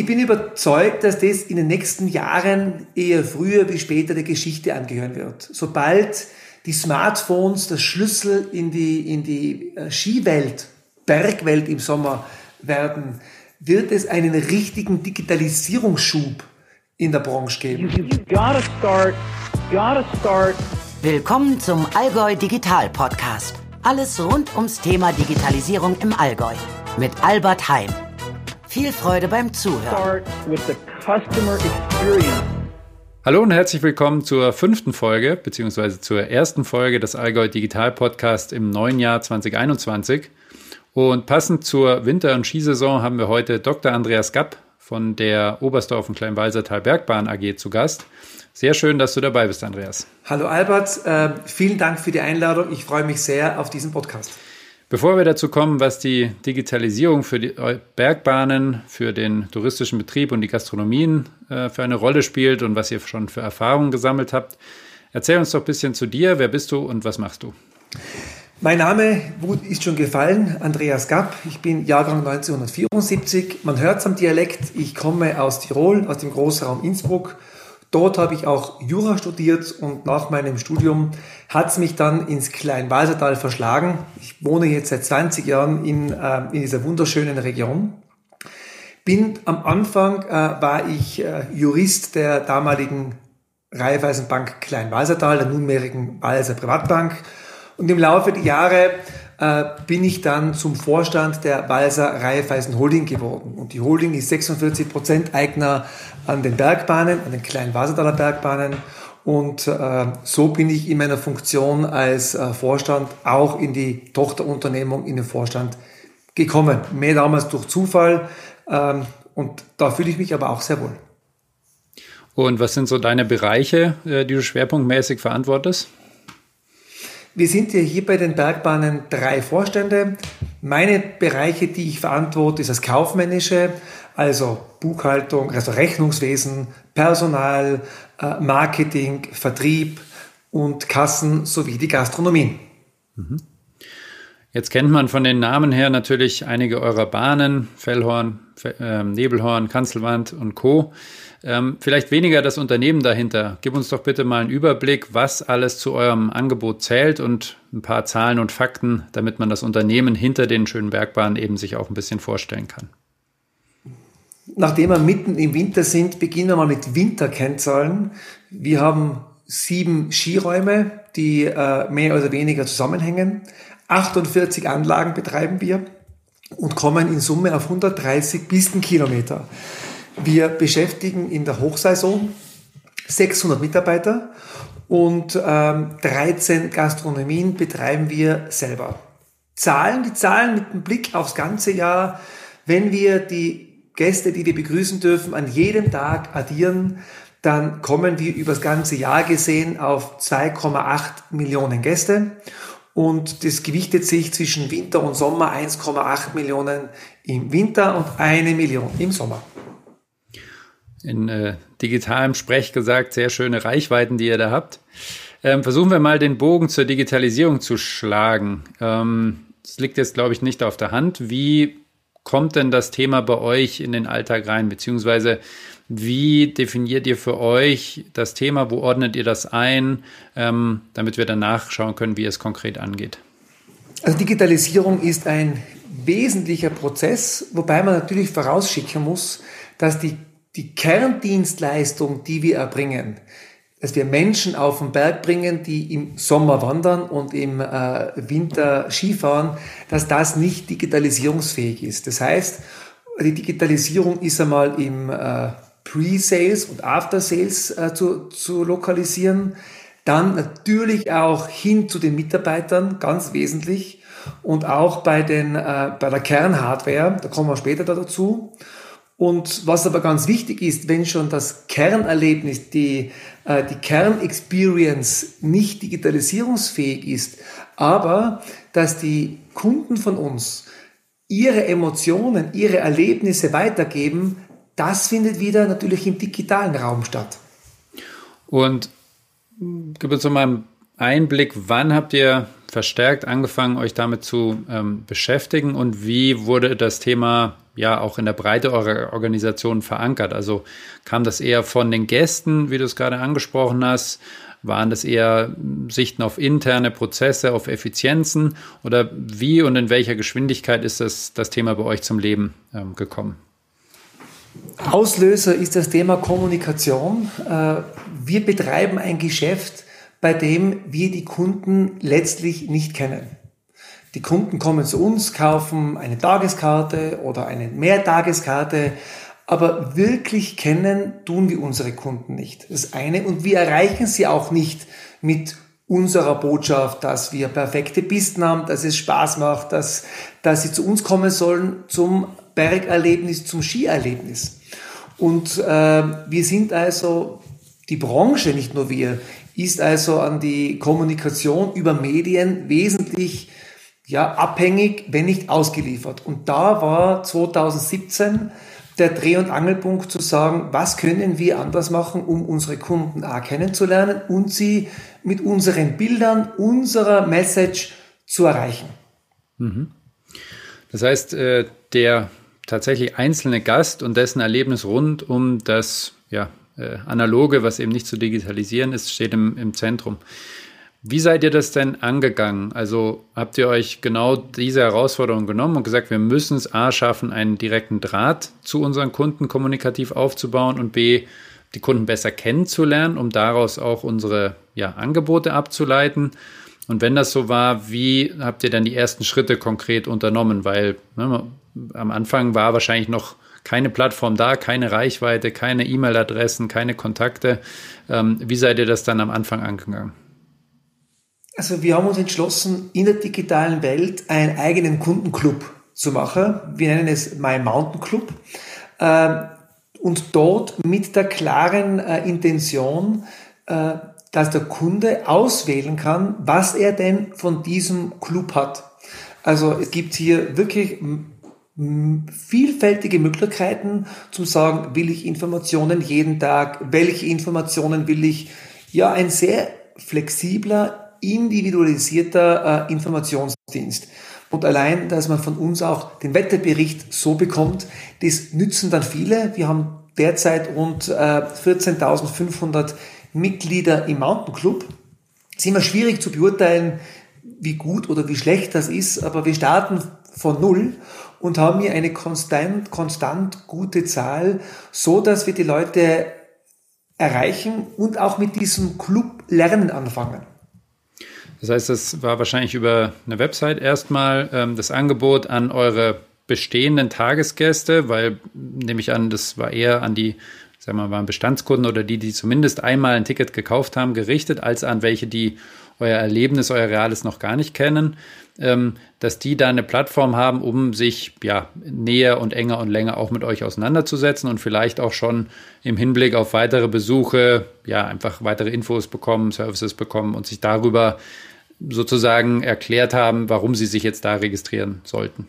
Ich bin überzeugt, dass das in den nächsten Jahren eher früher wie später der Geschichte angehören wird. Sobald die Smartphones der Schlüssel in die, in die äh, Skiwelt, Bergwelt im Sommer werden, wird es einen richtigen Digitalisierungsschub in der Branche geben. Willkommen zum Allgäu Digital Podcast. Alles rund ums Thema Digitalisierung im Allgäu mit Albert Heim. Viel Freude beim Zuhören. Hallo und herzlich willkommen zur fünften Folge, beziehungsweise zur ersten Folge des Allgäu Digital Podcast im neuen Jahr 2021. Und passend zur Winter- und Skisaison haben wir heute Dr. Andreas Gapp von der Oberstdorf und Kleinwalsertal Bergbahn AG zu Gast. Sehr schön, dass du dabei bist, Andreas. Hallo Albert, äh, vielen Dank für die Einladung. Ich freue mich sehr auf diesen Podcast. Bevor wir dazu kommen, was die Digitalisierung für die Bergbahnen, für den touristischen Betrieb und die Gastronomien äh, für eine Rolle spielt und was ihr schon für Erfahrungen gesammelt habt, erzähl uns doch ein bisschen zu dir. Wer bist du und was machst du? Mein Name ist schon gefallen, Andreas Gapp. Ich bin Jahrgang 1974. Man hört es am Dialekt. Ich komme aus Tirol, aus dem Großraum Innsbruck. Dort habe ich auch Jura studiert und nach meinem Studium hat es mich dann ins Kleinwalsertal verschlagen. Ich wohne jetzt seit 20 Jahren in, äh, in dieser wunderschönen Region. Bin am Anfang äh, war ich äh, Jurist der damaligen Raiffeisenbank Kleinwalsertal, der nunmehrigen Walser Privatbank und im Laufe der Jahre äh, bin ich dann zum Vorstand der Walser Raiffeisen Holding geworden. Und die Holding ist 46 Prozent Eigner an den Bergbahnen, an den kleinen Wasertaler Bergbahnen. Und äh, so bin ich in meiner Funktion als äh, Vorstand auch in die Tochterunternehmung, in den Vorstand gekommen. Mehr damals durch Zufall. Ähm, und da fühle ich mich aber auch sehr wohl. Und was sind so deine Bereiche, äh, die du schwerpunktmäßig verantwortest? Wir sind ja hier bei den Bergbahnen drei Vorstände. Meine Bereiche, die ich verantworte, ist das Kaufmännische, also Buchhaltung, also Rechnungswesen, Personal, äh, Marketing, Vertrieb und Kassen sowie die Gastronomie. Mhm. Jetzt kennt man von den Namen her natürlich einige eurer Bahnen, Fellhorn, äh, Nebelhorn, Kanzelwand und Co. Ähm, vielleicht weniger das Unternehmen dahinter. Gib uns doch bitte mal einen Überblick, was alles zu eurem Angebot zählt und ein paar Zahlen und Fakten, damit man das Unternehmen hinter den schönen Bergbahnen eben sich auch ein bisschen vorstellen kann. Nachdem wir mitten im Winter sind, beginnen wir mit Winterkennzahlen. Wir haben sieben Skiräume, die äh, mehr oder weniger zusammenhängen. 48 Anlagen betreiben wir und kommen in Summe auf 130 Pistenkilometer. Wir beschäftigen in der Hochsaison 600 Mitarbeiter und ähm, 13 Gastronomien betreiben wir selber. Zahlen, die Zahlen mit dem Blick aufs ganze Jahr, wenn wir die Gäste, die wir begrüßen dürfen, an jedem Tag addieren, dann kommen wir übers ganze Jahr gesehen auf 2,8 Millionen Gäste und das gewichtet sich zwischen Winter und Sommer 1,8 Millionen im Winter und eine Million im Sommer. In äh, digitalem Sprech gesagt, sehr schöne Reichweiten, die ihr da habt. Ähm, versuchen wir mal den Bogen zur Digitalisierung zu schlagen. Ähm, das liegt jetzt, glaube ich, nicht auf der Hand. Wie kommt denn das Thema bei euch in den Alltag rein? Beziehungsweise wie definiert ihr für euch das Thema? Wo ordnet ihr das ein, ähm, damit wir danach schauen können, wie es konkret angeht? Also Digitalisierung ist ein wesentlicher Prozess, wobei man natürlich vorausschicken muss, dass die, die Kerndienstleistung, die wir erbringen, dass wir Menschen auf den Berg bringen, die im Sommer wandern und im äh, Winter Skifahren, dass das nicht digitalisierungsfähig ist. Das heißt, die Digitalisierung ist einmal im äh, Pre-Sales und After-Sales äh, zu, zu lokalisieren. Dann natürlich auch hin zu den Mitarbeitern, ganz wesentlich. Und auch bei, den, äh, bei der Kernhardware, da kommen wir später da dazu. Und was aber ganz wichtig ist, wenn schon das Kernerlebnis, die, äh, die Kernexperience nicht digitalisierungsfähig ist, aber dass die Kunden von uns ihre Emotionen, ihre Erlebnisse weitergeben, das findet wieder natürlich im digitalen Raum statt. Und gib uns mal einen Einblick, wann habt ihr verstärkt angefangen, euch damit zu ähm, beschäftigen und wie wurde das Thema ja auch in der Breite eurer Organisation verankert? Also kam das eher von den Gästen, wie du es gerade angesprochen hast? Waren das eher Sichten auf interne Prozesse, auf Effizienzen? Oder wie und in welcher Geschwindigkeit ist das, das Thema bei euch zum Leben ähm, gekommen? Auslöser ist das Thema Kommunikation. Äh, wir betreiben ein Geschäft, bei dem wir die Kunden letztlich nicht kennen. Die Kunden kommen zu uns, kaufen eine Tageskarte oder eine Mehrtageskarte, aber wirklich kennen tun wir unsere Kunden nicht. Das eine. Und wir erreichen sie auch nicht mit unserer Botschaft, dass wir perfekte Pisten haben, dass es Spaß macht, dass, dass sie zu uns kommen sollen zum Bergerlebnis, zum Skierlebnis. Und äh, wir sind also, die Branche, nicht nur wir, ist also an die Kommunikation über Medien wesentlich ja, abhängig, wenn nicht ausgeliefert. Und da war 2017 der Dreh- und Angelpunkt zu sagen, was können wir anders machen, um unsere Kunden A kennenzulernen und sie mit unseren Bildern, unserer Message zu erreichen. Mhm. Das heißt, äh, der tatsächlich einzelne Gast und dessen Erlebnis rund um das ja, äh, Analoge, was eben nicht zu digitalisieren ist, steht im, im Zentrum. Wie seid ihr das denn angegangen? Also habt ihr euch genau diese Herausforderung genommen und gesagt, wir müssen es A schaffen, einen direkten Draht zu unseren Kunden kommunikativ aufzubauen und B, die Kunden besser kennenzulernen, um daraus auch unsere ja, Angebote abzuleiten? Und wenn das so war, wie habt ihr dann die ersten Schritte konkret unternommen? Weil ne, am Anfang war wahrscheinlich noch keine Plattform da, keine Reichweite, keine E-Mail-Adressen, keine Kontakte. Ähm, wie seid ihr das dann am Anfang angegangen? Also wir haben uns entschlossen, in der digitalen Welt einen eigenen Kundenclub zu machen. Wir nennen es My Mountain Club. Ähm, und dort mit der klaren äh, Intention, äh, dass der Kunde auswählen kann, was er denn von diesem Club hat. Also es gibt hier wirklich vielfältige Möglichkeiten zu sagen, will ich Informationen jeden Tag, welche Informationen will ich. Ja, ein sehr flexibler, individualisierter äh, Informationsdienst. Und allein, dass man von uns auch den Wetterbericht so bekommt, das nützen dann viele. Wir haben derzeit rund äh, 14.500 Mitglieder im Mountain Club. Es ist immer schwierig zu beurteilen, wie gut oder wie schlecht das ist, aber wir starten von Null und haben hier eine konstant, konstant gute Zahl, so dass wir die Leute erreichen und auch mit diesem Club lernen anfangen. Das heißt, das war wahrscheinlich über eine Website erstmal ähm, das Angebot an eure bestehenden Tagesgäste, weil nehme ich an, das war eher an die, sagen wir mal, waren Bestandskunden oder die, die zumindest einmal ein Ticket gekauft haben, gerichtet, als an welche, die euer Erlebnis, euer Reales noch gar nicht kennen, ähm, dass die da eine Plattform haben, um sich ja näher und enger und länger auch mit euch auseinanderzusetzen und vielleicht auch schon im Hinblick auf weitere Besuche, ja, einfach weitere Infos bekommen, Services bekommen und sich darüber sozusagen erklärt haben, warum sie sich jetzt da registrieren sollten.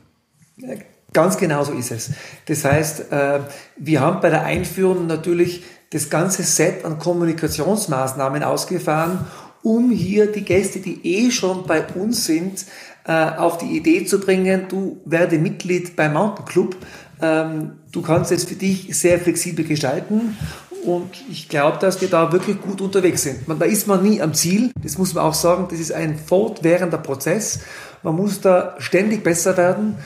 Ganz genau so ist es. Das heißt, äh, wir haben bei der Einführung natürlich das ganze Set an Kommunikationsmaßnahmen ausgefahren, um hier die Gäste, die eh schon bei uns sind, äh, auf die Idee zu bringen, du werde Mitglied beim Mountain Club. Ähm, du kannst es für dich sehr flexibel gestalten und ich glaube, dass wir da wirklich gut unterwegs sind. Man, da ist man nie am Ziel. Das muss man auch sagen. Das ist ein fortwährender Prozess. Man muss da ständig besser werden,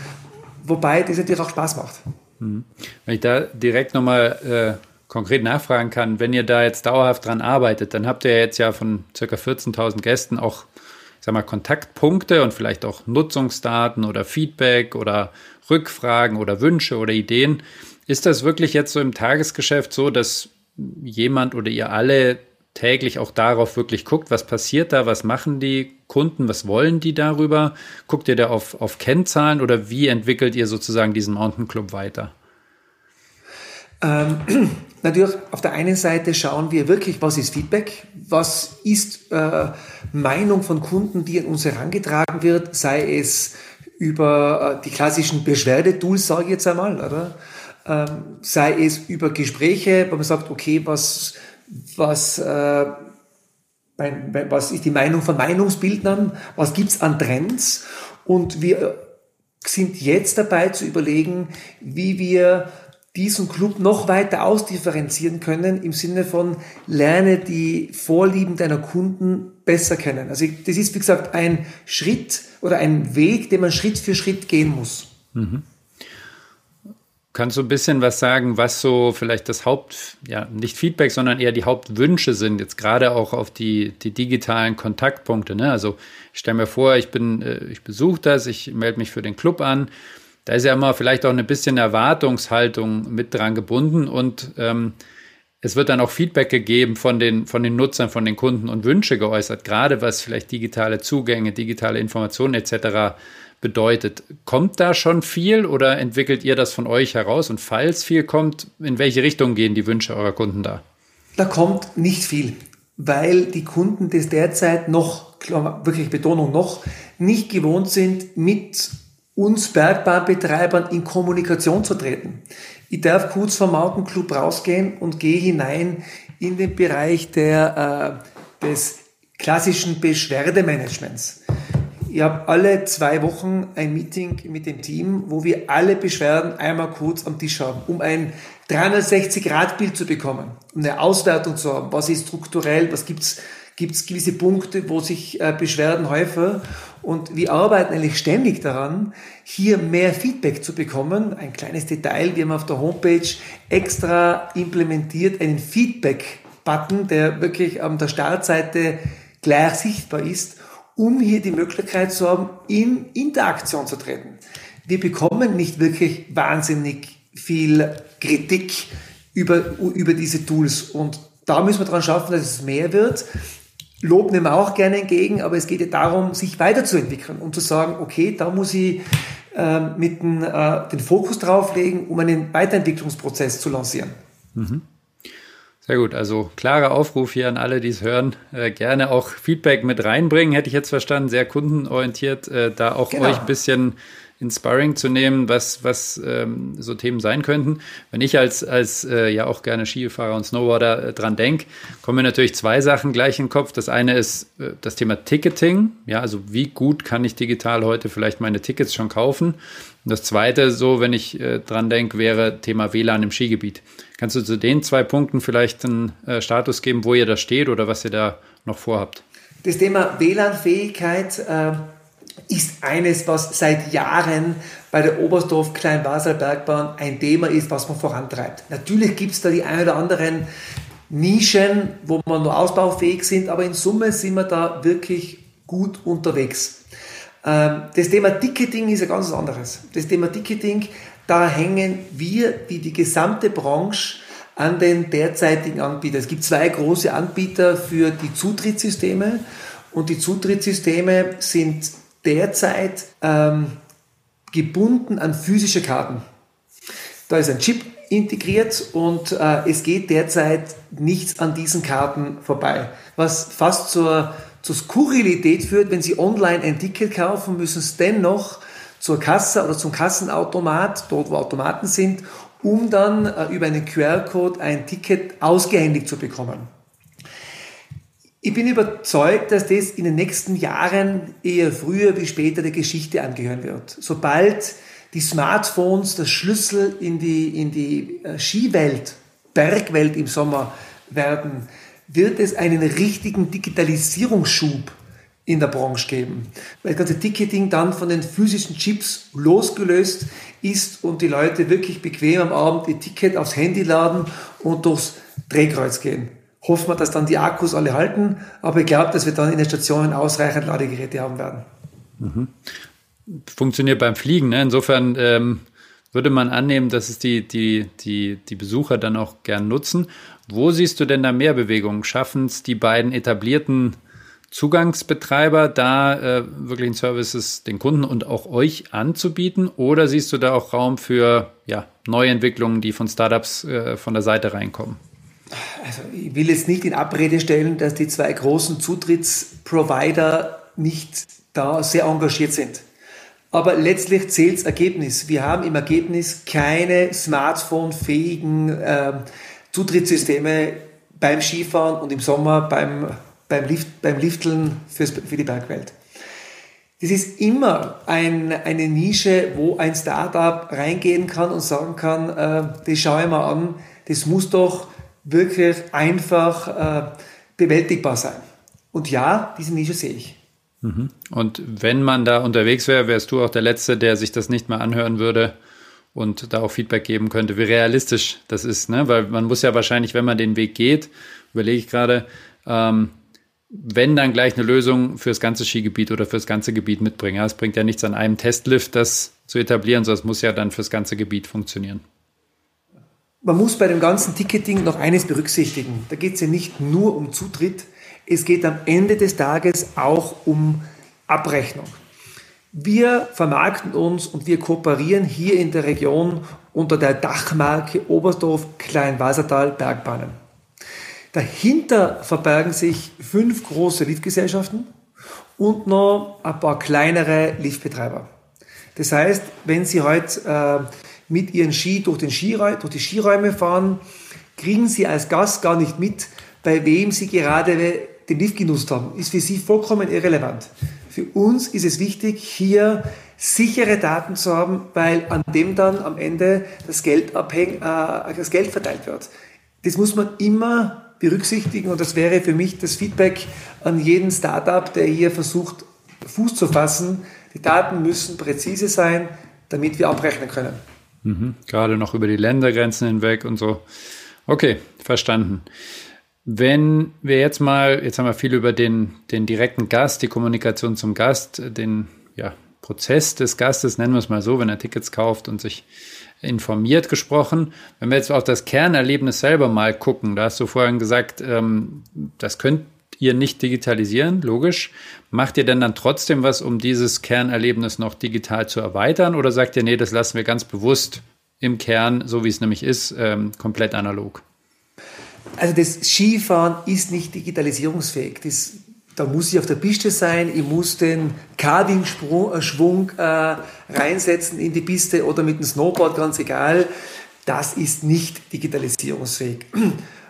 wobei das natürlich auch Spaß macht. Mhm. Wenn ich da direkt nochmal äh, konkret nachfragen kann, wenn ihr da jetzt dauerhaft dran arbeitet, dann habt ihr jetzt ja von ca. 14.000 Gästen auch sag mal, Kontaktpunkte und vielleicht auch Nutzungsdaten oder Feedback oder Rückfragen oder Wünsche oder Ideen. Ist das wirklich jetzt so im Tagesgeschäft so, dass jemand oder ihr alle täglich auch darauf wirklich guckt, was passiert da, was machen die Kunden, was wollen die darüber? Guckt ihr da auf, auf Kennzahlen oder wie entwickelt ihr sozusagen diesen Mountain Club weiter? Ähm, natürlich, auf der einen Seite schauen wir wirklich, was ist Feedback, was ist äh, Meinung von Kunden, die an uns herangetragen wird, sei es über äh, die klassischen Beschwerdetools, sage ich jetzt einmal, oder? Ähm, sei es über Gespräche, wo man sagt, okay, was, was, äh, was ist die Meinung von Meinungsbildnern, was gibt's an Trends und wir sind jetzt dabei zu überlegen, wie wir diesen Club noch weiter ausdifferenzieren können im Sinne von lerne die Vorlieben deiner Kunden besser kennen. Also das ist, wie gesagt, ein Schritt oder ein Weg, den man Schritt für Schritt gehen muss. Mhm. Kannst du ein bisschen was sagen, was so vielleicht das Haupt, ja, nicht Feedback, sondern eher die Hauptwünsche sind, jetzt gerade auch auf die, die digitalen Kontaktpunkte. Ne? Also ich stelle mir vor, ich bin, äh, ich besuche das, ich melde mich für den Club an. Da ist ja immer vielleicht auch eine bisschen Erwartungshaltung mit dran gebunden und ähm, es wird dann auch Feedback gegeben von den, von den Nutzern, von den Kunden und Wünsche geäußert, gerade was vielleicht digitale Zugänge, digitale Informationen etc bedeutet. Kommt da schon viel oder entwickelt ihr das von euch heraus? Und falls viel kommt, in welche Richtung gehen die Wünsche eurer Kunden da? Da kommt nicht viel, weil die Kunden das derzeit noch, wirklich Betonung noch, nicht gewohnt sind, mit uns Bergbahnbetreibern in Kommunikation zu treten. Ich darf kurz vom Mountain rausgehen und gehe hinein in den Bereich der, äh, des klassischen Beschwerdemanagements. Ich habe alle zwei Wochen ein Meeting mit dem Team, wo wir alle Beschwerden einmal kurz am Tisch haben, um ein 360-Grad-Bild zu bekommen, um eine Auswertung zu haben. Was ist strukturell? Was gibt's? Gibt es gewisse Punkte, wo sich äh, Beschwerden häufen? Und wir arbeiten eigentlich ständig daran, hier mehr Feedback zu bekommen. Ein kleines Detail, wir haben auf der Homepage extra implementiert einen Feedback-Button, der wirklich an der Startseite gleich sichtbar ist um hier die Möglichkeit zu haben, in Interaktion zu treten. Wir bekommen nicht wirklich wahnsinnig viel Kritik über, über diese Tools und da müssen wir dran schaffen, dass es mehr wird. Lob nehmen wir auch gerne entgegen, aber es geht ja darum, sich weiterzuentwickeln und zu sagen, okay, da muss ich äh, mit den, äh, den Fokus drauflegen, um einen Weiterentwicklungsprozess zu lancieren. Mhm. Sehr gut, also klarer Aufruf hier an alle, die es hören. Äh, gerne auch Feedback mit reinbringen, hätte ich jetzt verstanden, sehr kundenorientiert, äh, da auch genau. euch ein bisschen Inspiring zu nehmen, was, was ähm, so Themen sein könnten. Wenn ich als, als äh, ja auch gerne Skifahrer und Snowboarder äh, dran denke, kommen mir natürlich zwei Sachen gleich in den Kopf. Das eine ist äh, das Thema Ticketing. Ja, also wie gut kann ich digital heute vielleicht meine Tickets schon kaufen? Und das zweite, so wenn ich äh, dran denke, wäre Thema WLAN im Skigebiet. Kannst du zu den zwei Punkten vielleicht einen äh, Status geben, wo ihr da steht oder was ihr da noch vorhabt? Das Thema WLAN-Fähigkeit äh, ist eines, was seit Jahren bei der Oberstdorf Kleinwaserbergbahn ein Thema ist, was man vorantreibt. Natürlich gibt es da die ein oder anderen Nischen, wo man nur ausbaufähig sind, aber in Summe sind wir da wirklich gut unterwegs. Ähm, das Thema Ticketing ist ein ganz anderes. Das Thema Ticketing da hängen wir wie die gesamte Branche an den derzeitigen Anbietern. Es gibt zwei große Anbieter für die Zutrittssysteme und die Zutrittssysteme sind derzeit ähm, gebunden an physische Karten. Da ist ein Chip integriert und äh, es geht derzeit nichts an diesen Karten vorbei, was fast zur, zur Skurrilität führt, wenn Sie online ein Ticket kaufen, müssen es dennoch zur Kasse oder zum Kassenautomat, dort wo Automaten sind, um dann äh, über einen QR-Code ein Ticket ausgehändigt zu bekommen. Ich bin überzeugt, dass das in den nächsten Jahren eher früher wie später der Geschichte angehören wird. Sobald die Smartphones der Schlüssel in die, in die äh, Skiwelt, Bergwelt im Sommer werden, wird es einen richtigen Digitalisierungsschub in der Branche geben. Weil das ganze Ticketing dann von den physischen Chips losgelöst ist und die Leute wirklich bequem am Abend ihr Ticket aufs Handy laden und durchs Drehkreuz gehen. Hoffen wir, dass dann die Akkus alle halten, aber ich glaube, dass wir dann in den Stationen ausreichend Ladegeräte haben werden. Mhm. Funktioniert beim Fliegen. Ne? Insofern ähm, würde man annehmen, dass es die, die, die, die Besucher dann auch gern nutzen. Wo siehst du denn da mehr Bewegung? Schaffen es die beiden etablierten Zugangsbetreiber, da äh, wirklichen Services den Kunden und auch euch anzubieten? Oder siehst du da auch Raum für ja, Neuentwicklungen, die von Startups äh, von der Seite reinkommen? Also ich will jetzt nicht in Abrede stellen, dass die zwei großen Zutrittsprovider nicht da sehr engagiert sind. Aber letztlich zählt das Ergebnis. Wir haben im Ergebnis keine smartphone-fähigen äh, Zutrittssysteme beim Skifahren und im Sommer beim beim, Lift, beim Lifteln fürs, für die Bergwelt. Das ist immer ein, eine Nische, wo ein Startup reingehen kann und sagen kann, äh, das schaue ich mal an, das muss doch wirklich einfach äh, bewältigbar sein. Und ja, diese Nische sehe ich. Mhm. Und wenn man da unterwegs wäre, wärst du auch der Letzte, der sich das nicht mehr anhören würde und da auch Feedback geben könnte, wie realistisch das ist. Ne? Weil man muss ja wahrscheinlich, wenn man den Weg geht, überlege ich gerade, ähm, wenn dann gleich eine Lösung für das ganze Skigebiet oder für das ganze Gebiet mitbringen. Es bringt ja nichts an einem Testlift, das zu etablieren, sondern es muss ja dann fürs ganze Gebiet funktionieren. Man muss bei dem ganzen Ticketing noch eines berücksichtigen. Da geht es ja nicht nur um Zutritt, es geht am Ende des Tages auch um Abrechnung. Wir vermarkten uns und wir kooperieren hier in der Region unter der Dachmarke Oberstdorf Kleinwassertal Bergbahnen. Dahinter verbergen sich fünf große Liftgesellschaften und noch ein paar kleinere Liftbetreiber. Das heißt, wenn Sie heute äh, mit Ihren Ski durch, den Skiräu durch die Skiräume fahren, kriegen Sie als Gast gar nicht mit, bei wem Sie gerade den Lift genutzt haben. Ist für Sie vollkommen irrelevant. Für uns ist es wichtig, hier sichere Daten zu haben, weil an dem dann am Ende das Geld, abhäng, äh, das Geld verteilt wird. Das muss man immer berücksichtigen und das wäre für mich das Feedback an jeden Startup, der hier versucht, Fuß zu fassen. Die Daten müssen präzise sein, damit wir abrechnen können. Mhm. Gerade noch über die Ländergrenzen hinweg und so. Okay, verstanden. Wenn wir jetzt mal, jetzt haben wir viel über den, den direkten Gast, die Kommunikation zum Gast, den ja, Prozess des Gastes, nennen wir es mal so, wenn er Tickets kauft und sich informiert gesprochen. Wenn wir jetzt auf das Kernerlebnis selber mal gucken, da hast du vorhin gesagt, ähm, das könnt ihr nicht digitalisieren, logisch. Macht ihr denn dann trotzdem was, um dieses Kernerlebnis noch digital zu erweitern? Oder sagt ihr, nee, das lassen wir ganz bewusst im Kern, so wie es nämlich ist, ähm, komplett analog? Also das Skifahren ist nicht digitalisierungsfähig. Das da muss ich auf der Piste sein, ich muss den Carving-Schwung äh, reinsetzen in die Piste oder mit dem Snowboard, ganz egal. Das ist nicht digitalisierungsfähig.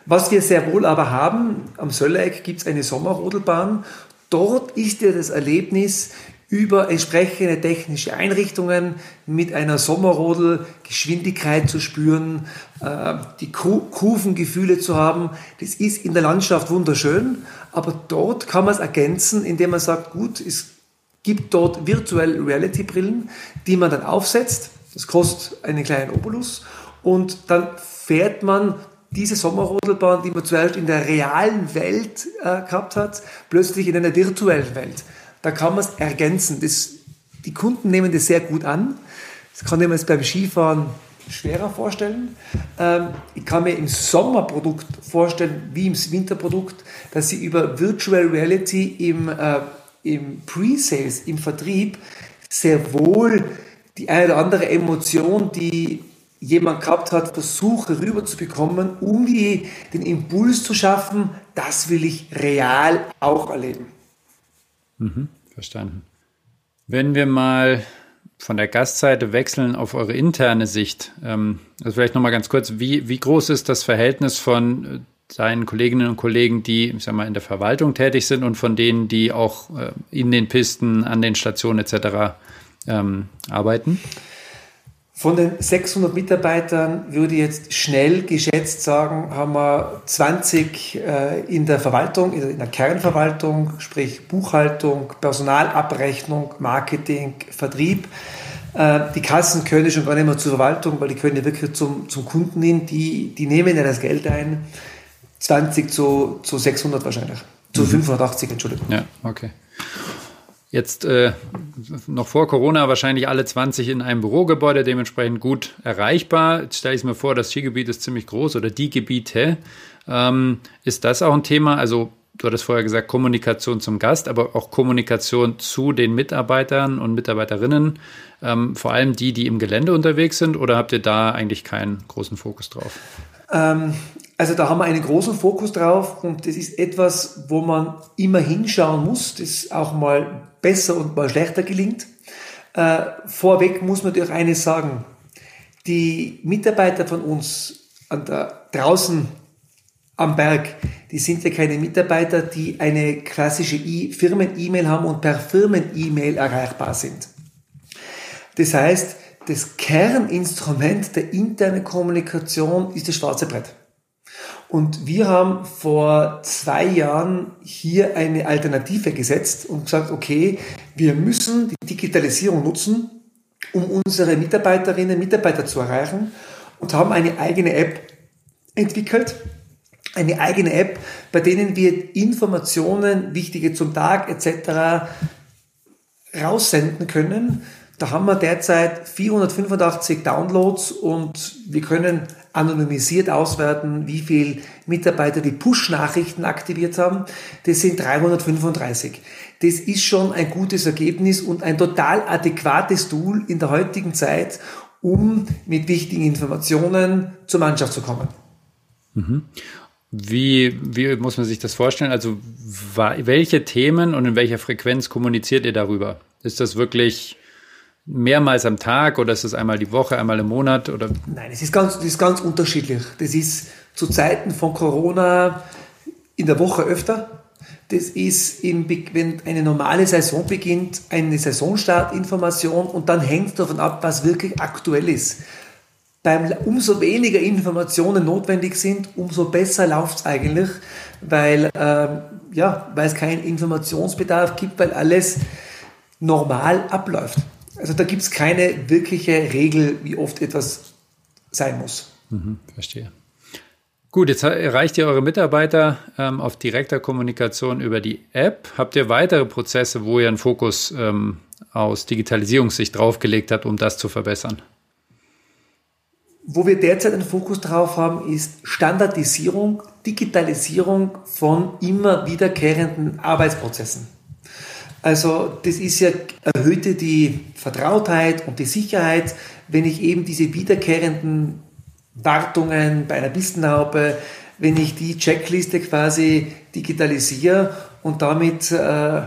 Was wir sehr wohl aber haben, am Sölleck gibt es eine Sommerrodelbahn. Dort ist ja das Erlebnis, über entsprechende technische Einrichtungen mit einer Sommerrodel Geschwindigkeit zu spüren, äh, die Kurvengefühle zu haben. Das ist in der Landschaft wunderschön, aber dort kann man es ergänzen, indem man sagt, gut, es gibt dort Virtual Reality Brillen, die man dann aufsetzt. Das kostet einen kleinen Obolus und dann fährt man diese Sommerrodelbahn, die man zuerst in der realen Welt äh, gehabt hat, plötzlich in einer virtuellen Welt da kann man es ergänzen. Das, die Kunden nehmen das sehr gut an. Das kann ich mir jetzt beim Skifahren schwerer vorstellen. Ähm, ich kann mir im Sommerprodukt vorstellen, wie im Winterprodukt, dass sie über Virtual Reality im, äh, im Pre-Sales, im Vertrieb, sehr wohl die eine oder andere Emotion, die jemand gehabt hat, versuche rüberzubekommen, um die, den Impuls zu schaffen, das will ich real auch erleben. Mhm, verstanden. Wenn wir mal von der Gastseite wechseln auf eure interne Sicht, ähm, also vielleicht nochmal ganz kurz, wie, wie groß ist das Verhältnis von seinen äh, Kolleginnen und Kollegen, die, ich sag mal, in der Verwaltung tätig sind und von denen, die auch äh, in den Pisten, an den Stationen etc. Ähm, arbeiten? Von den 600 Mitarbeitern würde ich jetzt schnell geschätzt sagen, haben wir 20 äh, in der Verwaltung, in der Kernverwaltung, sprich Buchhaltung, Personalabrechnung, Marketing, Vertrieb. Äh, die Kassen können schon gar nicht mehr zur Verwaltung, weil die können ja wirklich zum, zum Kunden hin. Die, die nehmen ja das Geld ein. 20 zu, zu 600 wahrscheinlich. Zu mhm. 580, Entschuldigung. Ja, okay. Jetzt äh, noch vor Corona wahrscheinlich alle 20 in einem Bürogebäude, dementsprechend gut erreichbar. Jetzt stelle ich mir vor, das Skigebiet ist ziemlich groß oder die Gebiete. Ähm, ist das auch ein Thema? Also du hattest vorher gesagt, Kommunikation zum Gast, aber auch Kommunikation zu den Mitarbeitern und Mitarbeiterinnen, ähm, vor allem die, die im Gelände unterwegs sind, oder habt ihr da eigentlich keinen großen Fokus drauf? Ähm, also da haben wir einen großen Fokus drauf und das ist etwas, wo man immer hinschauen muss, das auch mal besser und mal schlechter gelingt. Äh, vorweg muss man natürlich eines sagen. Die Mitarbeiter von uns an der, draußen am Berg, die sind ja keine Mitarbeiter, die eine klassische Firmen-E-Mail haben und per Firmen-E-Mail erreichbar sind. Das heißt, das Kerninstrument der internen Kommunikation ist das schwarze Brett. Und wir haben vor zwei Jahren hier eine Alternative gesetzt und gesagt, okay, wir müssen die Digitalisierung nutzen, um unsere Mitarbeiterinnen und Mitarbeiter zu erreichen und haben eine eigene App entwickelt. Eine eigene App, bei denen wir Informationen, wichtige zum Tag etc. raussenden können. Da haben wir derzeit 485 Downloads und wir können anonymisiert auswerten, wie viel Mitarbeiter die Push-Nachrichten aktiviert haben. Das sind 335. Das ist schon ein gutes Ergebnis und ein total adäquates Tool in der heutigen Zeit, um mit wichtigen Informationen zur Mannschaft zu kommen. Mhm. Wie, wie muss man sich das vorstellen? Also welche Themen und in welcher Frequenz kommuniziert ihr darüber? Ist das wirklich mehrmals am Tag oder ist es einmal die Woche, einmal im Monat? Oder? Nein, es ist ganz, das ist ganz unterschiedlich. Das ist zu Zeiten von Corona in der Woche öfter. Das ist, im, wenn eine normale Saison beginnt, eine Saisonstartinformation und dann hängt es davon ab, was wirklich aktuell ist. Beim, umso weniger Informationen notwendig sind, umso besser läuft es eigentlich, weil, ähm, ja, weil es keinen Informationsbedarf gibt, weil alles normal abläuft. Also da gibt es keine wirkliche Regel, wie oft etwas sein muss. Mhm, verstehe. Gut, jetzt erreicht ihr eure Mitarbeiter ähm, auf direkter Kommunikation über die App. Habt ihr weitere Prozesse, wo ihr einen Fokus ähm, aus Digitalisierungssicht draufgelegt habt, um das zu verbessern? Wo wir derzeit einen Fokus drauf haben, ist Standardisierung, Digitalisierung von immer wiederkehrenden Arbeitsprozessen. Also das ist ja, erhöhte die Vertrautheit und die Sicherheit, wenn ich eben diese wiederkehrenden Wartungen bei einer Pistenhaube, wenn ich die Checkliste quasi digitalisiere und damit äh,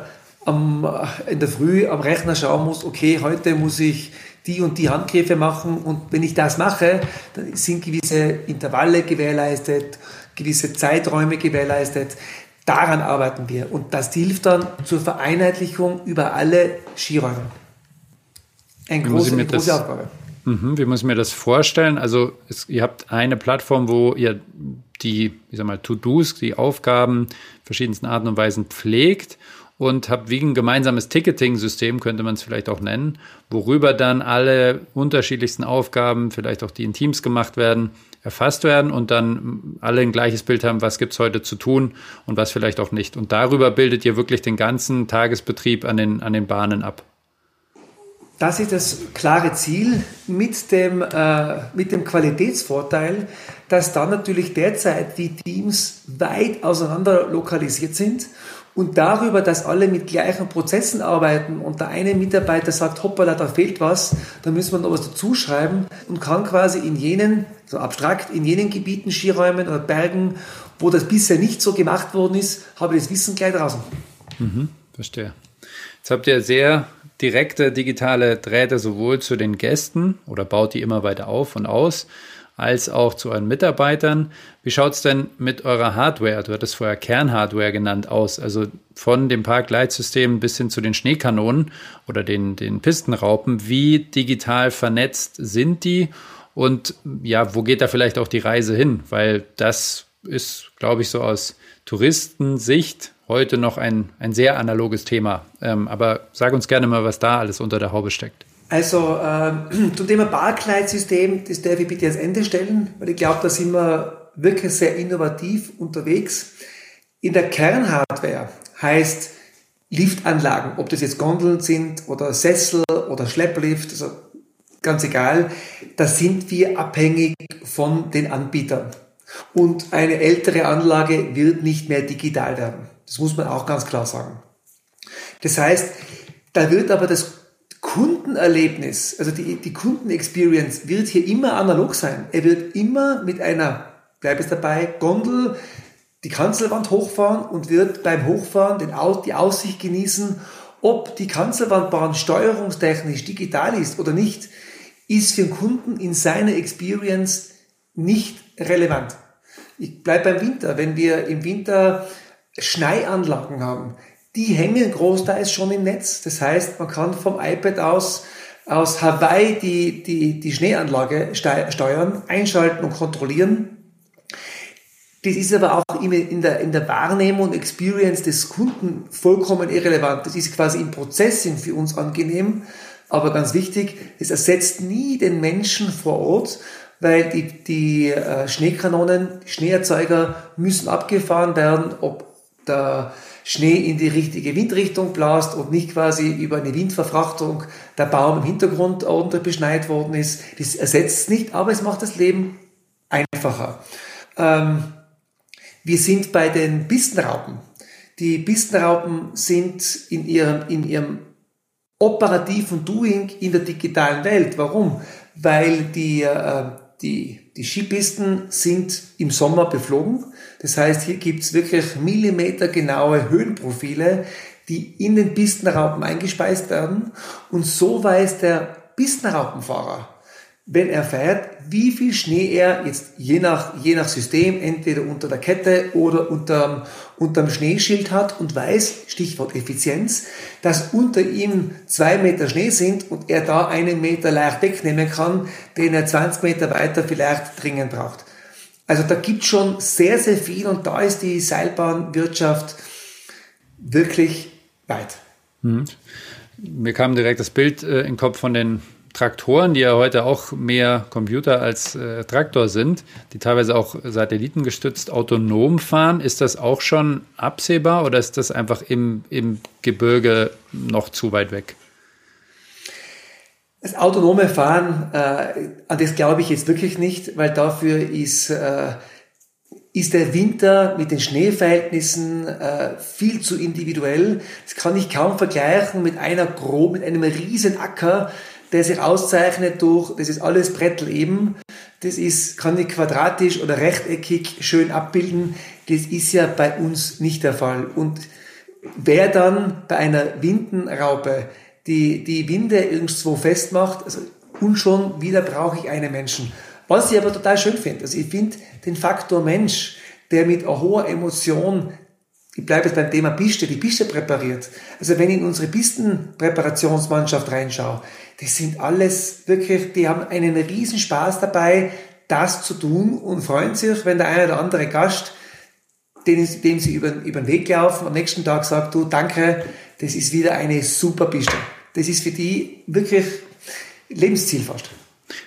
am, in der Früh am Rechner schauen muss, okay, heute muss ich die und die Handgriffe machen und wenn ich das mache, dann sind gewisse Intervalle gewährleistet, gewisse Zeiträume gewährleistet. Daran arbeiten wir und das hilft dann zur Vereinheitlichung über alle Skiräume. Ein große, eine große das, Aufgabe. Mhm, wie muss ich mir das vorstellen? Also es, ihr habt eine Plattform, wo ihr die, ich sag mal, To-Dos, die Aufgaben verschiedensten Arten und Weisen pflegt und habt wie ein gemeinsames Ticketing-System, könnte man es vielleicht auch nennen, worüber dann alle unterschiedlichsten Aufgaben, vielleicht auch die in Teams gemacht werden, erfasst werden und dann alle ein gleiches Bild haben, was gibt's heute zu tun und was vielleicht auch nicht. Und darüber bildet ihr wirklich den ganzen Tagesbetrieb an den, an den Bahnen ab. Das ist das klare Ziel mit dem, äh, mit dem Qualitätsvorteil, dass dann natürlich derzeit die Teams weit auseinander lokalisiert sind und darüber, dass alle mit gleichen Prozessen arbeiten und der eine Mitarbeiter sagt, hoppala, da fehlt was, da müssen wir noch was dazuschreiben und kann quasi in jenen, so abstrakt, in jenen Gebieten, Skiräumen oder Bergen, wo das bisher nicht so gemacht worden ist, habe ich das Wissen gleich draußen. Mhm, verstehe. Jetzt habt ihr sehr direkte digitale Drähte sowohl zu den Gästen oder baut die immer weiter auf und aus, als auch zu euren Mitarbeitern. Wie schaut es denn mit eurer Hardware, du hattest vorher Kernhardware genannt, aus? Also von dem Parkleitsystem bis hin zu den Schneekanonen oder den, den Pistenraupen. Wie digital vernetzt sind die? Und ja, wo geht da vielleicht auch die Reise hin? Weil das ist, glaube ich, so aus Touristensicht heute noch ein, ein sehr analoges Thema. Ähm, aber sag uns gerne mal, was da alles unter der Haube steckt. Also ähm, zum Thema Barkleid-System, das darf ich bitte ans Ende stellen, weil ich glaube, da sind wir wirklich sehr innovativ unterwegs. In der Kernhardware heißt Liftanlagen, ob das jetzt Gondeln sind oder Sessel oder Schlepplift, also ganz egal, da sind wir abhängig von den Anbietern. Und eine ältere Anlage wird nicht mehr digital werden. Das muss man auch ganz klar sagen. Das heißt, da wird aber das Kundenerlebnis, also die, die Kundenexperience wird hier immer analog sein. Er wird immer mit einer, bleib es dabei, Gondel die Kanzelwand hochfahren und wird beim Hochfahren den, die Aussicht genießen, ob die Kanzelwandbahn steuerungstechnisch digital ist oder nicht, ist für den Kunden in seiner Experience nicht relevant. Ich bleibe beim Winter. Wenn wir im Winter Schneianlagen haben, die hängen großteils schon im Netz. Das heißt, man kann vom iPad aus aus Hawaii die, die, die Schneeanlage steuern, einschalten und kontrollieren. Das ist aber auch in der, in der Wahrnehmung und Experience des Kunden vollkommen irrelevant. Das ist quasi im Processing für uns angenehm. Aber ganz wichtig, es ersetzt nie den Menschen vor Ort, weil die, die äh, Schneekanonen, die Schneeerzeuger müssen abgefahren werden, ob der Schnee in die richtige Windrichtung blast und nicht quasi über eine Windverfrachtung der Baum im Hintergrund ordentlich beschneit worden ist. Das ersetzt es nicht, aber es macht das Leben einfacher. Ähm, wir sind bei den Pistenraupen. Die Pistenraupen sind in ihrem, in ihrem operativen Doing in der digitalen Welt. Warum? Weil die, äh, die, die Skipisten sind im Sommer beflogen. Das heißt, hier gibt's wirklich millimetergenaue Höhenprofile, die in den Pistenraupen eingespeist werden. Und so weiß der Pistenraupenfahrer, wenn er fährt, wie viel Schnee er jetzt je nach, je nach System entweder unter der Kette oder unterm, unterm Schneeschild hat und weiß, Stichwort Effizienz, dass unter ihm zwei Meter Schnee sind und er da einen Meter leicht wegnehmen kann, den er 20 Meter weiter vielleicht dringend braucht. Also da gibt schon sehr, sehr viel und da ist die Seilbahnwirtschaft wirklich weit. Mhm. Mir kam direkt das Bild äh, den Kopf von den Traktoren, die ja heute auch mehr Computer als äh, Traktor sind, die teilweise auch satellitengestützt autonom fahren. Ist das auch schon absehbar oder ist das einfach im, im Gebirge noch zu weit weg? Das autonome Fahren, äh, an das glaube ich jetzt wirklich nicht, weil dafür ist, äh, ist der Winter mit den Schneeverhältnissen äh, viel zu individuell. Das kann ich kaum vergleichen mit einer grob, mit einem riesen Acker, der sich auszeichnet durch, das ist alles Brettel eben, das ist, kann ich quadratisch oder rechteckig schön abbilden. Das ist ja bei uns nicht der Fall. Und wer dann bei einer Windenraupe die, die Winde irgendwo festmacht, also, und schon wieder brauche ich einen Menschen. Was ich aber total schön finde, also ich finde den Faktor Mensch, der mit einer hohen Emotion ich bleibe jetzt beim Thema Piste, die Piste präpariert. Also wenn ich in unsere Pistenpräparationsmannschaft reinschaue, das sind alles wirklich, die haben einen riesen Spaß dabei, das zu tun und freuen sich, wenn der eine oder andere Gast, dem, dem sie über, über den Weg laufen, am nächsten Tag sagt, du, danke, das ist wieder eine super Piste. Das ist für die wirklich Lebensziel fast.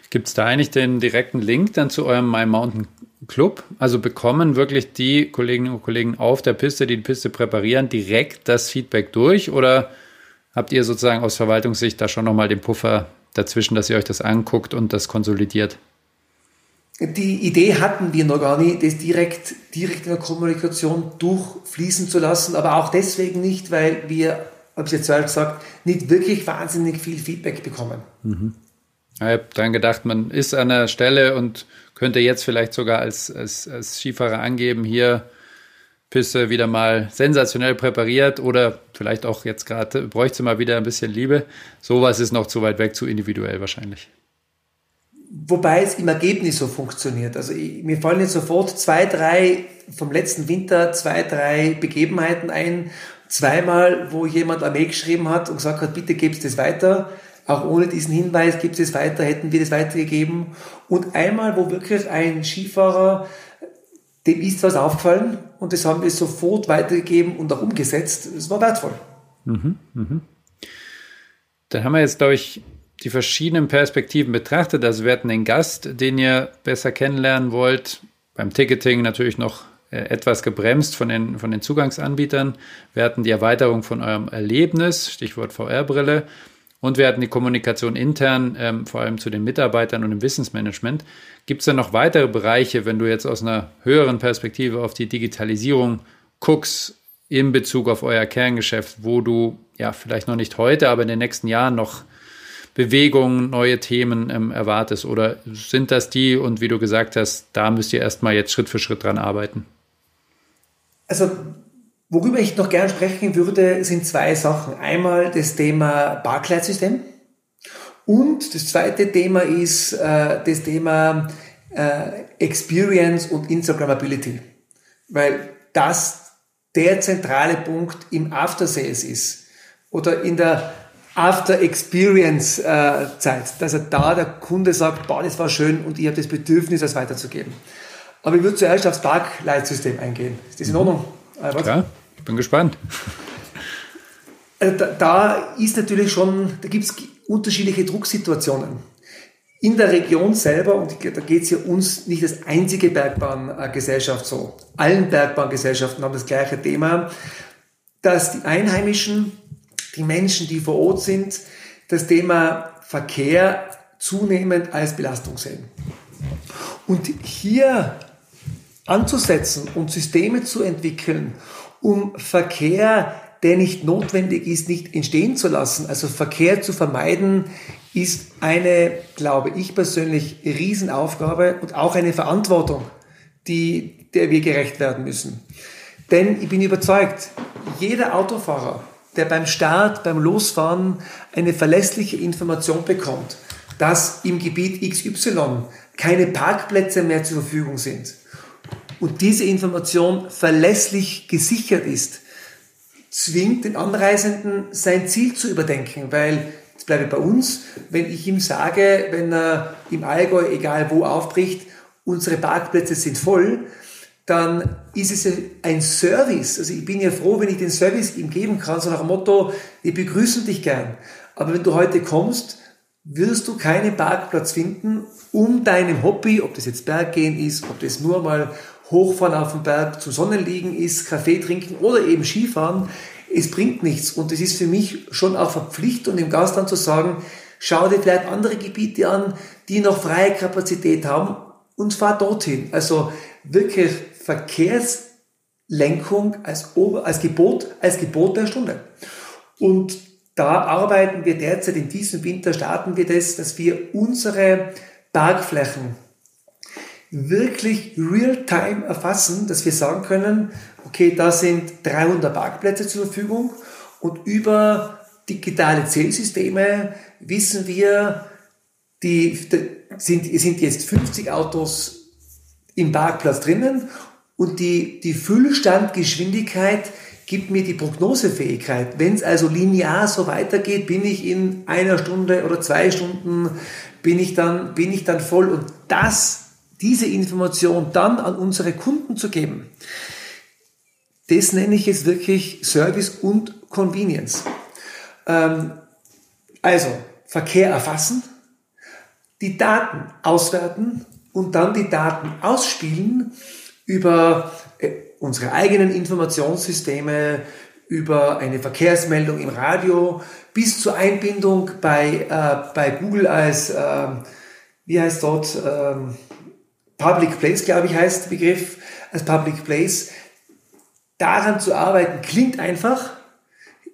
Gibt es da eigentlich den direkten Link dann zu eurem My Mountain Club? Also bekommen wirklich die Kolleginnen und Kollegen auf der Piste, die die Piste präparieren, direkt das Feedback durch? Oder habt ihr sozusagen aus Verwaltungssicht da schon nochmal den Puffer dazwischen, dass ihr euch das anguckt und das konsolidiert? Die Idee hatten wir noch gar nicht, das direkt, direkt in der Kommunikation durchfließen zu lassen, aber auch deswegen nicht, weil wir, habe ich jetzt zuerst gesagt, nicht wirklich wahnsinnig viel Feedback bekommen. Mhm. Ich habe dann gedacht, man ist an der Stelle und könnte jetzt vielleicht sogar als, als, als Skifahrer angeben, hier Piste wieder mal sensationell präpariert oder vielleicht auch jetzt gerade bräuchte mal wieder ein bisschen Liebe. Sowas ist noch zu weit weg, zu individuell wahrscheinlich. Wobei es im Ergebnis so funktioniert. Also ich, mir fallen jetzt sofort zwei, drei vom letzten Winter, zwei, drei Begebenheiten ein. Zweimal, wo jemand eine Mail geschrieben hat und gesagt hat, bitte gebt es weiter auch ohne diesen Hinweis gibt es weiter, hätten wir das weitergegeben. Und einmal, wo wirklich ein Skifahrer, dem ist was aufgefallen und das haben wir sofort weitergegeben und auch umgesetzt. Es war wertvoll. Mhm, mh. Dann haben wir jetzt, glaube ich, die verschiedenen Perspektiven betrachtet. Also wir hatten den Gast, den ihr besser kennenlernen wollt. Beim Ticketing natürlich noch etwas gebremst von den, von den Zugangsanbietern. Wir hatten die Erweiterung von eurem Erlebnis, Stichwort VR-Brille. Und wir hatten die Kommunikation intern, ähm, vor allem zu den Mitarbeitern und im Wissensmanagement. Gibt es da noch weitere Bereiche, wenn du jetzt aus einer höheren Perspektive auf die Digitalisierung guckst, in Bezug auf euer Kerngeschäft, wo du ja vielleicht noch nicht heute, aber in den nächsten Jahren noch Bewegungen, neue Themen ähm, erwartest? Oder sind das die und wie du gesagt hast, da müsst ihr erstmal jetzt Schritt für Schritt dran arbeiten? Also Worüber ich noch gern sprechen würde, sind zwei Sachen. Einmal das Thema Barclaycard-System und das zweite Thema ist äh, das Thema äh, Experience und Instagrammability. Weil das der zentrale Punkt im After Sales ist. Oder in der After Experience äh, Zeit, dass er da der Kunde sagt, boah, das war schön und ich habe das Bedürfnis, das weiterzugeben. Aber ich würde zuerst aufs Parkleitsystem eingehen. Ist das in Ordnung? Albert? Ja, ich bin gespannt. Äh, da, da ist natürlich schon, da gibt es unterschiedliche Drucksituationen. In der Region selber, und da geht es ja uns nicht als einzige Bergbahngesellschaft so, allen Bergbahngesellschaften haben das gleiche Thema, dass die Einheimischen, die Menschen, die vor Ort sind, das Thema Verkehr zunehmend als Belastung sehen. Und hier anzusetzen und Systeme zu entwickeln, um Verkehr, der nicht notwendig ist, nicht entstehen zu lassen, also Verkehr zu vermeiden, ist eine, glaube ich persönlich, Riesenaufgabe und auch eine Verantwortung, die, der wir gerecht werden müssen. Denn ich bin überzeugt, jeder Autofahrer, der beim Start, beim Losfahren eine verlässliche Information bekommt, dass im Gebiet XY keine Parkplätze mehr zur Verfügung sind und diese Information verlässlich gesichert ist, zwingt den Anreisenden sein Ziel zu überdenken, weil Jetzt bleibe ich bei uns. Wenn ich ihm sage, wenn er im Allgäu, egal wo, aufbricht, unsere Parkplätze sind voll, dann ist es ein Service. Also ich bin ja froh, wenn ich den Service ihm geben kann, so nach dem Motto, wir begrüßen dich gern. Aber wenn du heute kommst, wirst du keinen Parkplatz finden, um deinem Hobby, ob das jetzt Berggehen ist, ob das nur mal hochfahren auf dem Berg, zum Sonnenliegen ist, Kaffee trinken oder eben Skifahren, es bringt nichts. Und es ist für mich schon auch Verpflichtung, dem Gastland zu sagen, schau dir vielleicht andere Gebiete an, die noch freie Kapazität haben und fahr dorthin. Also wirklich Verkehrslenkung als, als, Gebot, als Gebot der Stunde. Und da arbeiten wir derzeit in diesem Winter, starten wir das, dass wir unsere Parkflächen wirklich real-time erfassen, dass wir sagen können, okay, da sind 300 Parkplätze zur Verfügung und über digitale Zählsysteme wissen wir, die, sind, sind jetzt 50 Autos im Parkplatz drinnen und die, die Füllstandgeschwindigkeit gibt mir die Prognosefähigkeit. Wenn es also linear so weitergeht, bin ich in einer Stunde oder zwei Stunden, bin ich dann, bin ich dann voll. Und das diese Information dann an unsere Kunden zu geben, das nenne ich jetzt wirklich Service und Convenience. Ähm, also Verkehr erfassen, die Daten auswerten und dann die Daten ausspielen über äh, unsere eigenen Informationssysteme, über eine Verkehrsmeldung im Radio bis zur Einbindung bei, äh, bei Google als, äh, wie heißt dort, ähm, Public Place, glaube ich, heißt der Begriff, als Public Place. Daran zu arbeiten klingt einfach,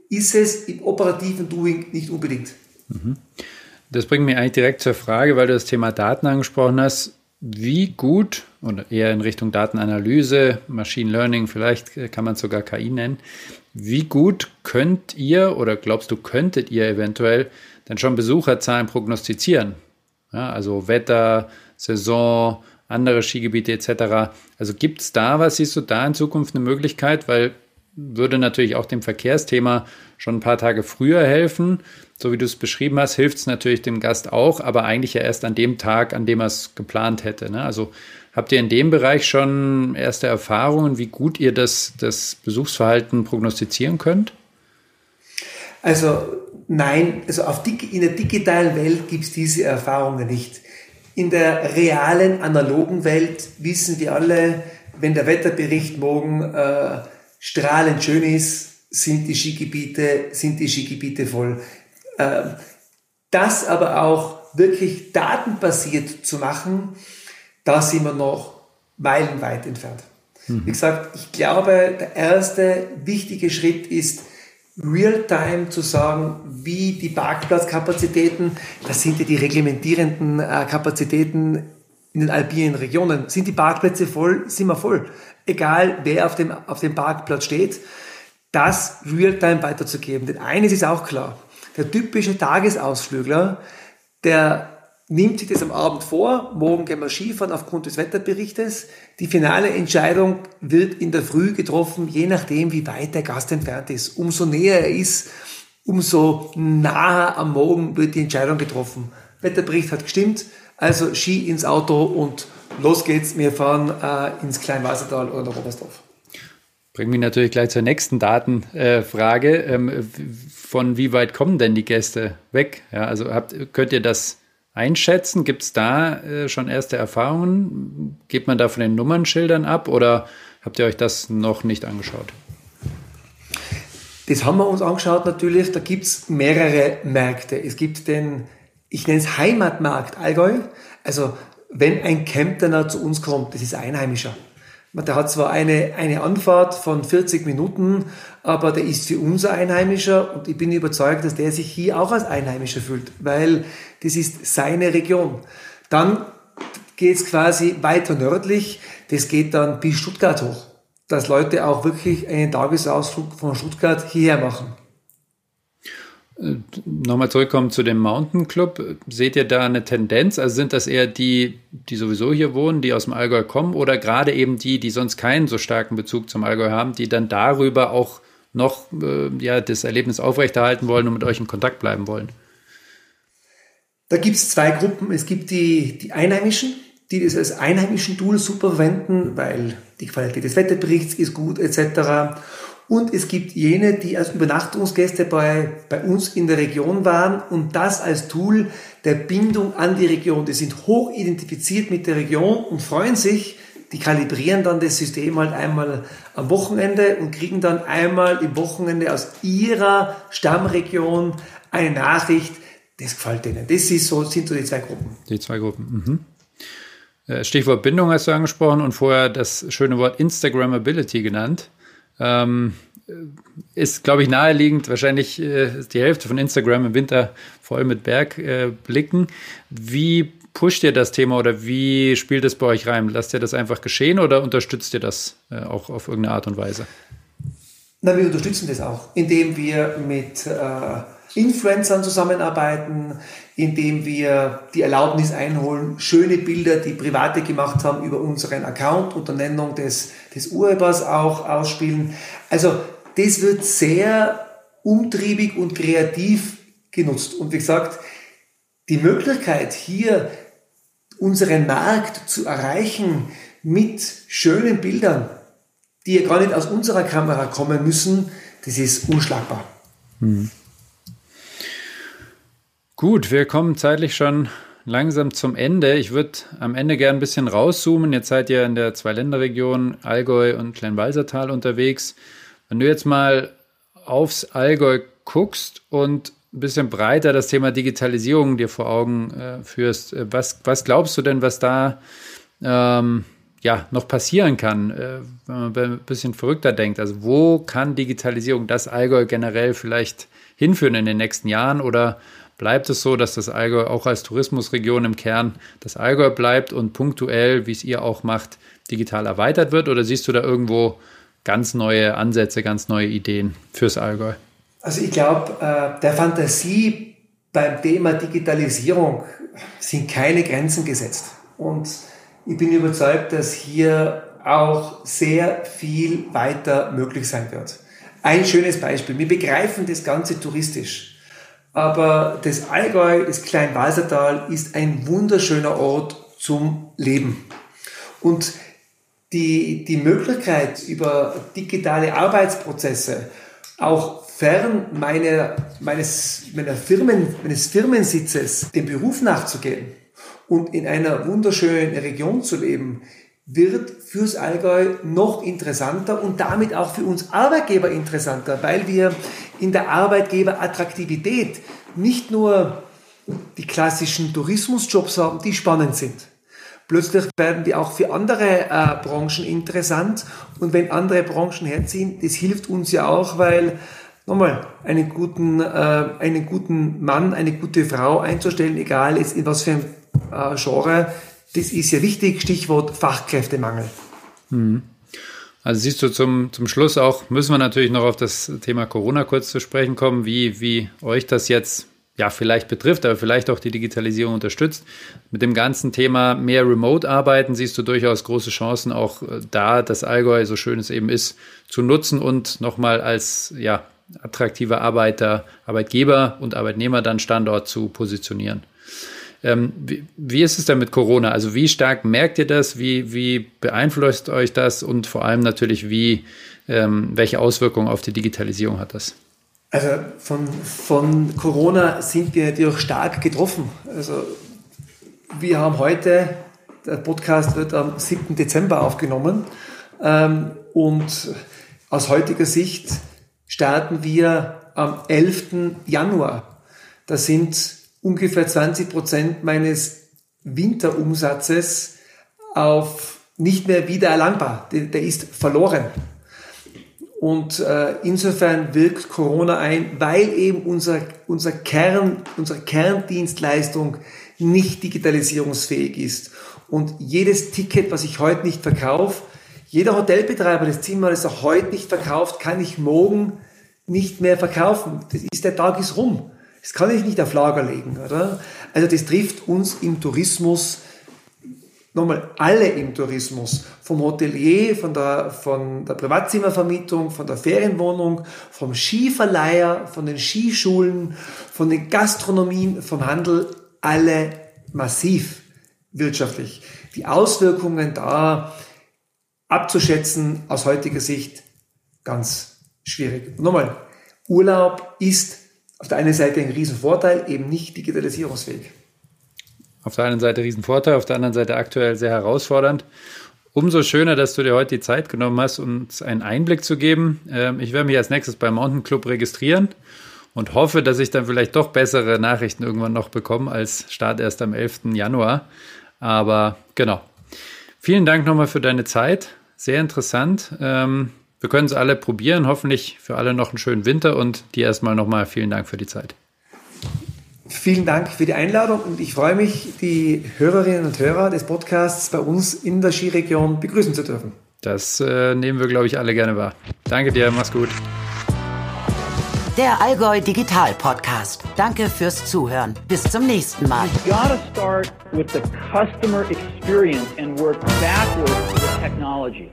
ist es im operativen Doing nicht unbedingt. Mhm. Das bringt mich eigentlich direkt zur Frage, weil du das Thema Daten angesprochen hast. Wie gut, oder eher in Richtung Datenanalyse, Machine Learning, vielleicht kann man es sogar KI nennen, wie gut könnt ihr oder glaubst du, könntet ihr eventuell dann schon Besucherzahlen prognostizieren? Ja, also Wetter, Saison, andere Skigebiete etc. Also gibt es da was, siehst du da in Zukunft eine Möglichkeit, weil würde natürlich auch dem Verkehrsthema schon ein paar Tage früher helfen. So wie du es beschrieben hast, hilft es natürlich dem Gast auch, aber eigentlich ja erst an dem Tag, an dem er es geplant hätte. Ne? Also habt ihr in dem Bereich schon erste Erfahrungen, wie gut ihr das, das Besuchsverhalten prognostizieren könnt? Also nein, also auf, in der digitalen Welt gibt es diese Erfahrungen nicht. In der realen, analogen Welt wissen wir alle, wenn der Wetterbericht morgen äh, strahlend schön ist, sind die Skigebiete, sind die Skigebiete voll. Äh, das aber auch wirklich datenbasiert zu machen, da sind wir noch meilenweit entfernt. Mhm. Wie gesagt, ich glaube, der erste wichtige Schritt ist, real-time zu sagen, wie die Parkplatzkapazitäten, das sind ja die reglementierenden äh, Kapazitäten in den alpinen Regionen. Sind die Parkplätze voll, sind wir voll. Egal, wer auf dem, auf dem Parkplatz steht, das real-time weiterzugeben. Denn eines ist auch klar, der typische Tagesausflügler, der nimmt sich das am Abend vor, morgen gehen wir Skifahren aufgrund des Wetterberichtes. Die finale Entscheidung wird in der Früh getroffen, je nachdem, wie weit der Gast entfernt ist. Umso näher er ist, umso naher am Morgen wird die Entscheidung getroffen. Wetterbericht hat gestimmt, also Ski ins Auto und los geht's. Wir fahren äh, ins Kleinwassertal oder nach Oberstdorf. Bringt mich natürlich gleich zur nächsten Datenfrage. Ähm, von wie weit kommen denn die Gäste weg? Ja, also habt, könnt ihr das einschätzen? Gibt es da äh, schon erste Erfahrungen? Geht man da von den Nummernschildern ab oder habt ihr euch das noch nicht angeschaut? Das haben wir uns angeschaut natürlich. Da gibt es mehrere Märkte. Es gibt den, ich nenne es Heimatmarkt Allgäu. Also wenn ein Kemptener zu uns kommt, das ist Einheimischer. Der hat zwar eine, eine Anfahrt von 40 Minuten, aber der ist für uns Einheimischer und ich bin überzeugt, dass der sich hier auch als Einheimischer fühlt, weil das ist seine Region. Dann geht es quasi weiter nördlich, das geht dann bis Stuttgart hoch, dass Leute auch wirklich einen Tagesausflug von Stuttgart hierher machen. Nochmal zurückkommen zu dem Mountain Club. Seht ihr da eine Tendenz? Also sind das eher die, die sowieso hier wohnen, die aus dem Allgäu kommen oder gerade eben die, die sonst keinen so starken Bezug zum Allgäu haben, die dann darüber auch noch äh, ja, das Erlebnis aufrechterhalten wollen und mit euch in Kontakt bleiben wollen? Da gibt es zwei Gruppen. Es gibt die, die Einheimischen, die das als einheimischen Tool super verwenden, weil die Qualität des Wetterberichts ist gut etc. Und es gibt jene, die als Übernachtungsgäste bei, bei uns in der Region waren und das als Tool der Bindung an die Region. Die sind hoch identifiziert mit der Region und freuen sich, die kalibrieren dann das System halt einmal am Wochenende und kriegen dann einmal im Wochenende aus ihrer Stammregion eine Nachricht, das gefällt denen. Das ist so, sind so die zwei Gruppen. Die zwei Gruppen. Mhm. Äh, Stichwort Bindung hast du angesprochen und vorher das schöne Wort Instagrammability genannt. Ähm, ist, glaube ich, naheliegend. Wahrscheinlich äh, die Hälfte von Instagram im Winter voll mit Bergblicken. Äh, wie pusht ihr das Thema oder wie spielt es bei euch rein? Lasst ihr das einfach geschehen oder unterstützt ihr das äh, auch auf irgendeine Art und Weise? Na, wir unterstützen das auch, indem wir mit äh, Influencern zusammenarbeiten, indem wir die Erlaubnis einholen, schöne Bilder, die Private gemacht haben, über unseren Account unter Nennung des, des Urhebers auch ausspielen. Also das wird sehr umtriebig und kreativ genutzt. Und wie gesagt, die Möglichkeit hier unseren Markt zu erreichen mit schönen Bildern, die ja gar nicht aus unserer Kamera kommen müssen, das ist unschlagbar. Mhm. Gut, wir kommen zeitlich schon langsam zum Ende. Ich würde am Ende gerne ein bisschen rauszoomen. Jetzt seid ihr in der Zweiländerregion Allgäu und Kleinwalsertal unterwegs. Wenn du jetzt mal aufs Allgäu guckst und ein bisschen breiter das Thema Digitalisierung dir vor Augen äh, führst, äh, was, was glaubst du denn, was da ähm, ja, noch passieren kann, äh, wenn man ein bisschen verrückter denkt? Also wo kann Digitalisierung das Allgäu generell vielleicht hinführen in den nächsten Jahren oder bleibt es so, dass das Allgäu auch als Tourismusregion im Kern das Allgäu bleibt und punktuell, wie es ihr auch macht, digital erweitert wird? Oder siehst du da irgendwo ganz neue Ansätze, ganz neue Ideen fürs Allgäu? Also ich glaube, äh, der Fantasie beim Thema Digitalisierung sind keine Grenzen gesetzt. Und ich bin überzeugt, dass hier auch sehr viel weiter möglich sein wird. Ein schönes Beispiel. Wir begreifen das Ganze touristisch. Aber das Allgäu, das Kleinwalsertal, ist ein wunderschöner Ort zum Leben. Und die, die Möglichkeit, über digitale Arbeitsprozesse auch fern meiner, meines, meiner Firmen, meines Firmensitzes dem Beruf nachzugehen und in einer wunderschönen Region zu leben, wird fürs Allgäu noch interessanter und damit auch für uns Arbeitgeber interessanter, weil wir in der Arbeitgeberattraktivität nicht nur die klassischen Tourismusjobs haben, die spannend sind. Plötzlich werden die auch für andere äh, Branchen interessant und wenn andere Branchen herziehen, das hilft uns ja auch, weil nochmal einen guten, äh, einen guten Mann, eine gute Frau einzustellen, egal in was für ein äh, Genre, das ist ja wichtig. Stichwort Fachkräftemangel. Mhm. Also siehst du zum, zum Schluss auch, müssen wir natürlich noch auf das Thema Corona kurz zu sprechen kommen, wie, wie euch das jetzt ja, vielleicht betrifft, aber vielleicht auch die Digitalisierung unterstützt. Mit dem ganzen Thema mehr Remote-Arbeiten siehst du durchaus große Chancen, auch äh, da das Allgäu, so schön es eben ist, zu nutzen und nochmal als ja, attraktiver Arbeiter, Arbeitgeber und Arbeitnehmer dann Standort zu positionieren. Ähm, wie, wie, ist es denn mit Corona? Also wie stark merkt ihr das? Wie, wie beeinflusst euch das? Und vor allem natürlich, wie, ähm, welche Auswirkungen auf die Digitalisierung hat das? Also von, von Corona sind wir natürlich stark getroffen. Also wir haben heute, der Podcast wird am 7. Dezember aufgenommen ähm, und aus heutiger Sicht starten wir am 11. Januar. Das sind ungefähr 20 Prozent meines Winterumsatzes auf nicht mehr wieder erlangbar. Der, der ist verloren. Und äh, insofern wirkt Corona ein, weil eben unser, unser Kern, unsere Kerndienstleistung nicht digitalisierungsfähig ist. Und jedes Ticket, was ich heute nicht verkaufe, jeder Hotelbetreiber des Zimmers, das er heute nicht verkauft, kann ich morgen nicht mehr verkaufen. Das ist, der Tag ist rum. Das kann ich nicht auf Lager legen, oder? Also das trifft uns im Tourismus nochmal alle im Tourismus, vom Hotelier, von der, von der Privatzimmervermietung, von der Ferienwohnung, vom Skiverleiher, von den Skischulen, von den Gastronomien, vom Handel, alle massiv wirtschaftlich. Die Auswirkungen da abzuschätzen aus heutiger Sicht ganz schwierig. Nochmal, Urlaub ist auf der einen Seite ein Riesenvorteil, eben nicht digitalisierungsfähig. Auf der einen Seite Riesenvorteil, auf der anderen Seite aktuell sehr herausfordernd. Umso schöner, dass du dir heute die Zeit genommen hast, uns einen Einblick zu geben. Ähm, ich werde mich als nächstes beim Mountain Club registrieren und hoffe, dass ich dann vielleicht doch bessere Nachrichten irgendwann noch bekomme als Start erst am 11. Januar. Aber genau. Vielen Dank nochmal für deine Zeit. Sehr interessant. Ähm, wir können es alle probieren. Hoffentlich für alle noch einen schönen Winter und dir erstmal nochmal vielen Dank für die Zeit. Vielen Dank für die Einladung und ich freue mich, die Hörerinnen und Hörer des Podcasts bei uns in der Skiregion begrüßen zu dürfen. Das äh, nehmen wir, glaube ich, alle gerne wahr. Danke dir, mach's gut. Der Allgäu Digital Podcast. Danke fürs Zuhören. Bis zum nächsten Mal. You gotta start with the customer experience and work backwards to the technology.